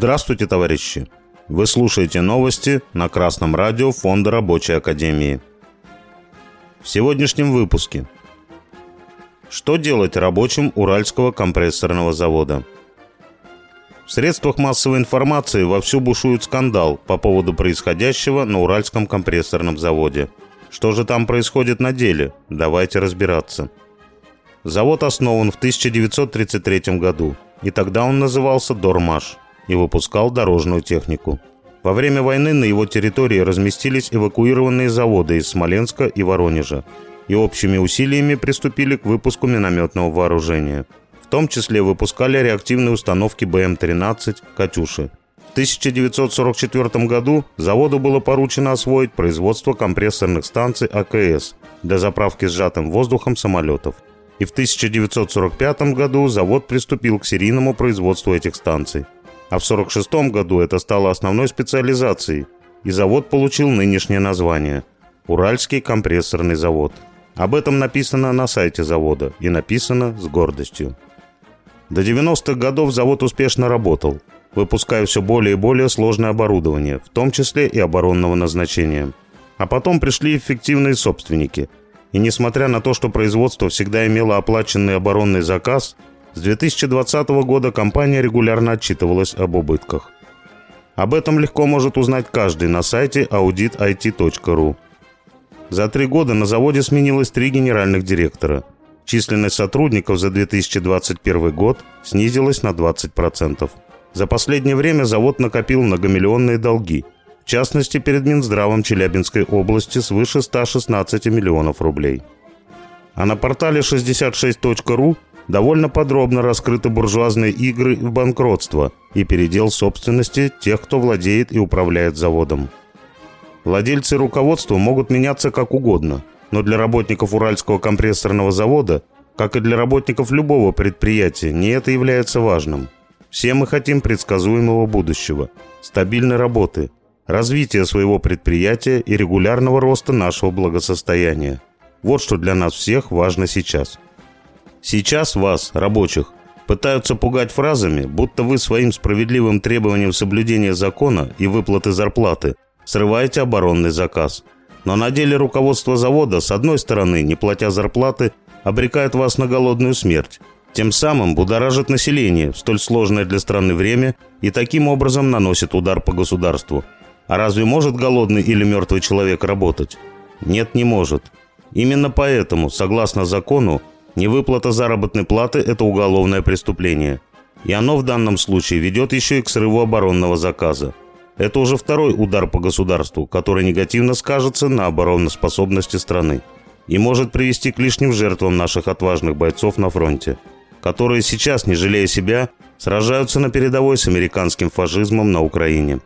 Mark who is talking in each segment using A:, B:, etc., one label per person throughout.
A: Здравствуйте, товарищи! Вы слушаете новости на Красном радио Фонда Рабочей Академии. В сегодняшнем выпуске. Что делать рабочим Уральского компрессорного завода? В средствах массовой информации вовсю бушует скандал по поводу происходящего на Уральском компрессорном заводе. Что же там происходит на деле? Давайте разбираться. Завод основан в 1933 году, и тогда он назывался «Дормаш» и выпускал дорожную технику. Во время войны на его территории разместились эвакуированные заводы из Смоленска и Воронежа и общими усилиями приступили к выпуску минометного вооружения. В том числе выпускали реактивные установки БМ-13 «Катюши». В 1944 году заводу было поручено освоить производство компрессорных станций АКС для заправки сжатым воздухом самолетов. И в 1945 году завод приступил к серийному производству этих станций – а в 1946 году это стало основной специализацией, и завод получил нынешнее название – Уральский компрессорный завод. Об этом написано на сайте завода и написано с гордостью. До 90-х годов завод успешно работал, выпуская все более и более сложное оборудование, в том числе и оборонного назначения. А потом пришли эффективные собственники. И несмотря на то, что производство всегда имело оплаченный оборонный заказ – с 2020 года компания регулярно отчитывалась об убытках. Об этом легко может узнать каждый на сайте auditit.ru. За три года на заводе сменилось три генеральных директора. Численность сотрудников за 2021 год снизилась на 20%. За последнее время завод накопил многомиллионные долги, в частности перед Минздравом Челябинской области свыше 116 миллионов рублей. А на портале 66.ru довольно подробно раскрыты буржуазные игры в банкротство и передел собственности тех, кто владеет и управляет заводом. Владельцы и руководство могут меняться как угодно, но для работников Уральского компрессорного завода, как и для работников любого предприятия, не это является важным. Все мы хотим предсказуемого будущего, стабильной работы, развития своего предприятия и регулярного роста нашего благосостояния. Вот что для нас всех важно сейчас – Сейчас вас, рабочих, пытаются пугать фразами, будто вы своим справедливым требованием соблюдения закона и выплаты зарплаты срываете оборонный заказ. Но на деле руководство завода, с одной стороны, не платя зарплаты, обрекает вас на голодную смерть. Тем самым будоражит население в столь сложное для страны время и таким образом наносит удар по государству. А разве может голодный или мертвый человек работать? Нет, не может. Именно поэтому, согласно закону, Невыплата заработной платы – это уголовное преступление. И оно в данном случае ведет еще и к срыву оборонного заказа. Это уже второй удар по государству, который негативно скажется на обороноспособности страны и может привести к лишним жертвам наших отважных бойцов на фронте, которые сейчас, не жалея себя, сражаются на передовой с американским фашизмом на Украине.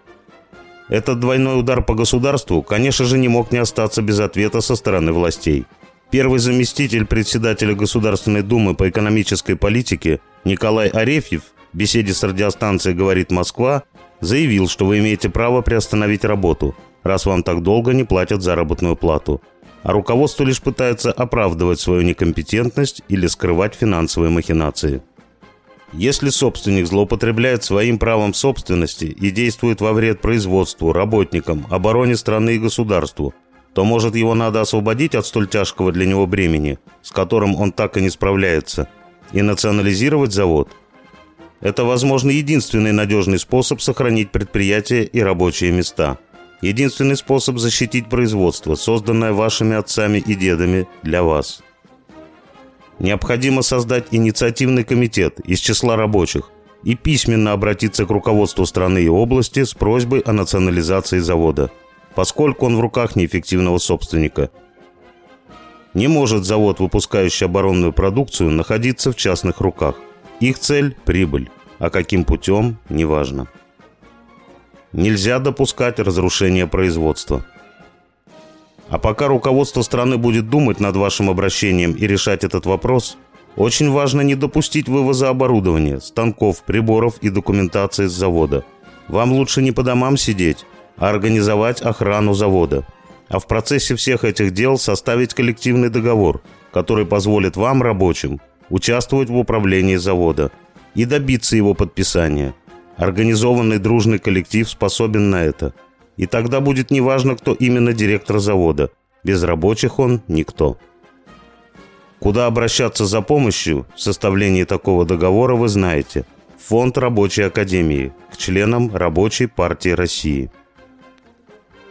A: Этот двойной удар по государству, конечно же, не мог не остаться без ответа со стороны властей – Первый заместитель председателя Государственной Думы по экономической политике Николай Арефьев в беседе с радиостанцией «Говорит Москва» заявил, что вы имеете право приостановить работу, раз вам так долго не платят заработную плату. А руководство лишь пытается оправдывать свою некомпетентность или скрывать финансовые махинации. Если собственник злоупотребляет своим правом собственности и действует во вред производству, работникам, обороне страны и государству, то, может, его надо освободить от столь тяжкого для него бремени, с которым он так и не справляется, и национализировать завод. Это, возможно, единственный надежный способ сохранить предприятие и рабочие места. Единственный способ защитить производство, созданное вашими отцами и дедами для вас. Необходимо создать инициативный комитет из числа рабочих и письменно обратиться к руководству страны и области с просьбой о национализации завода – поскольку он в руках неэффективного собственника. Не может завод, выпускающий оборонную продукцию, находиться в частных руках. Их цель – прибыль, а каким путем – неважно. Нельзя допускать разрушения производства. А пока руководство страны будет думать над вашим обращением и решать этот вопрос, очень важно не допустить вывоза оборудования, станков, приборов и документации с завода. Вам лучше не по домам сидеть, организовать охрану завода. А в процессе всех этих дел составить коллективный договор, который позволит вам, рабочим, участвовать в управлении завода и добиться его подписания. Организованный дружный коллектив способен на это. И тогда будет неважно, кто именно директор завода. Без рабочих он никто. Куда обращаться за помощью в составлении такого договора вы знаете. Фонд Рабочей Академии к членам Рабочей партии России.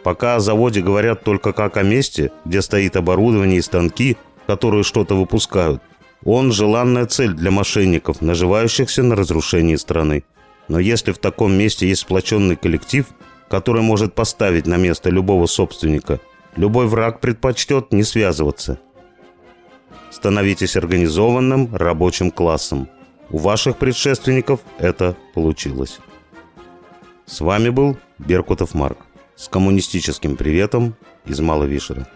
A: Пока о заводе говорят только как о месте, где стоит оборудование и станки, которые что-то выпускают. Он – желанная цель для мошенников, наживающихся на разрушении страны. Но если в таком месте есть сплоченный коллектив, который может поставить на место любого собственника, любой враг предпочтет не связываться. Становитесь организованным рабочим классом. У ваших предшественников это получилось. С вами был Беркутов Марк с коммунистическим приветом из Маловишера.